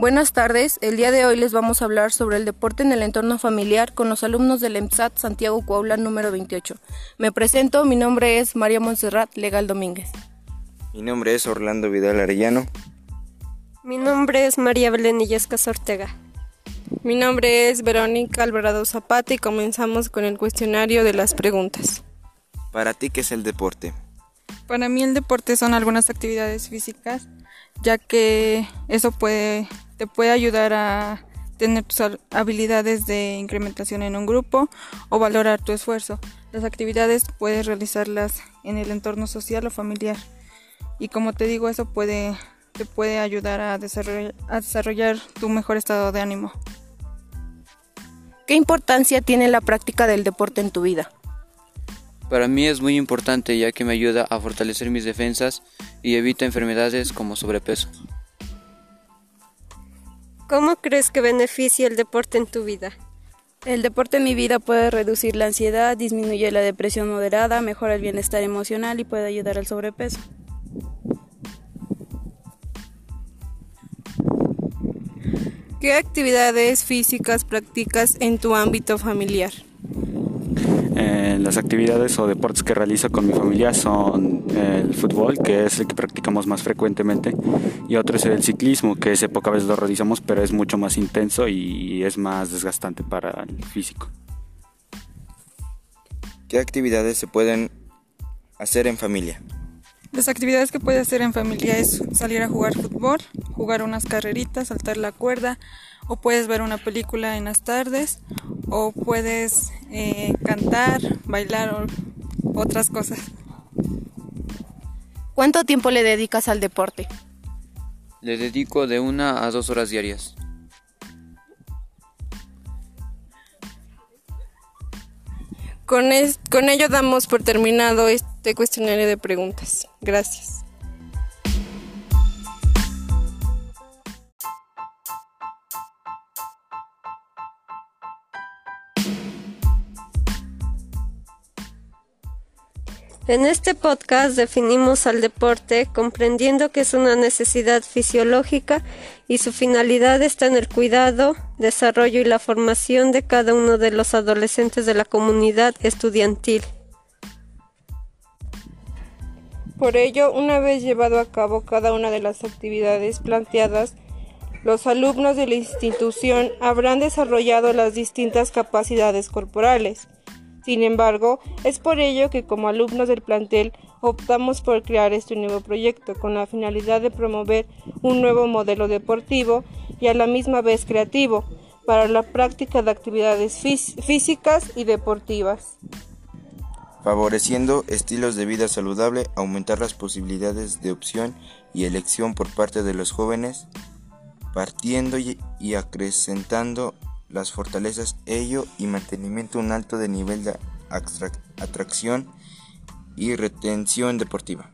Buenas tardes, el día de hoy les vamos a hablar sobre el deporte en el entorno familiar con los alumnos del EMSAT Santiago Coaula número 28. Me presento, mi nombre es María Montserrat Legal Domínguez. Mi nombre es Orlando Vidal Arellano. Mi nombre es María Belén Illescas Ortega. Mi nombre es Verónica Alvarado Zapata y comenzamos con el cuestionario de las preguntas. ¿Para ti qué es el deporte? Para mí el deporte son algunas actividades físicas, ya que eso puede, te puede ayudar a tener tus habilidades de incrementación en un grupo o valorar tu esfuerzo. Las actividades puedes realizarlas en el entorno social o familiar. Y como te digo, eso puede, te puede ayudar a desarrollar, a desarrollar tu mejor estado de ánimo. ¿Qué importancia tiene la práctica del deporte en tu vida? Para mí es muy importante ya que me ayuda a fortalecer mis defensas y evita enfermedades como sobrepeso. ¿Cómo crees que beneficia el deporte en tu vida? El deporte en mi vida puede reducir la ansiedad, disminuye la depresión moderada, mejora el bienestar emocional y puede ayudar al sobrepeso. ¿Qué actividades físicas practicas en tu ámbito familiar? Eh, las actividades o deportes que realizo con mi familia son el fútbol, que es el que practicamos más frecuentemente, y otro es el ciclismo, que ese poca vez lo realizamos, pero es mucho más intenso y es más desgastante para el físico. ¿Qué actividades se pueden hacer en familia? Las actividades que puedes hacer en familia es salir a jugar fútbol, jugar unas carreritas, saltar la cuerda, o puedes ver una película en las tardes, o puedes eh, cantar, bailar o otras cosas. ¿Cuánto tiempo le dedicas al deporte? Le dedico de una a dos horas diarias. Con, con ello damos por terminado este cuestionario de preguntas. Gracias. En este podcast definimos al deporte comprendiendo que es una necesidad fisiológica y su finalidad está en el cuidado, desarrollo y la formación de cada uno de los adolescentes de la comunidad estudiantil. Por ello, una vez llevado a cabo cada una de las actividades planteadas, los alumnos de la institución habrán desarrollado las distintas capacidades corporales sin embargo, es por ello que como alumnos del plantel optamos por crear este nuevo proyecto con la finalidad de promover un nuevo modelo deportivo y a la misma vez creativo para la práctica de actividades físicas y deportivas. Favoreciendo estilos de vida saludable, aumentar las posibilidades de opción y elección por parte de los jóvenes, partiendo y acrecentando las fortalezas, ello y mantenimiento un alto de nivel de atracción y retención deportiva.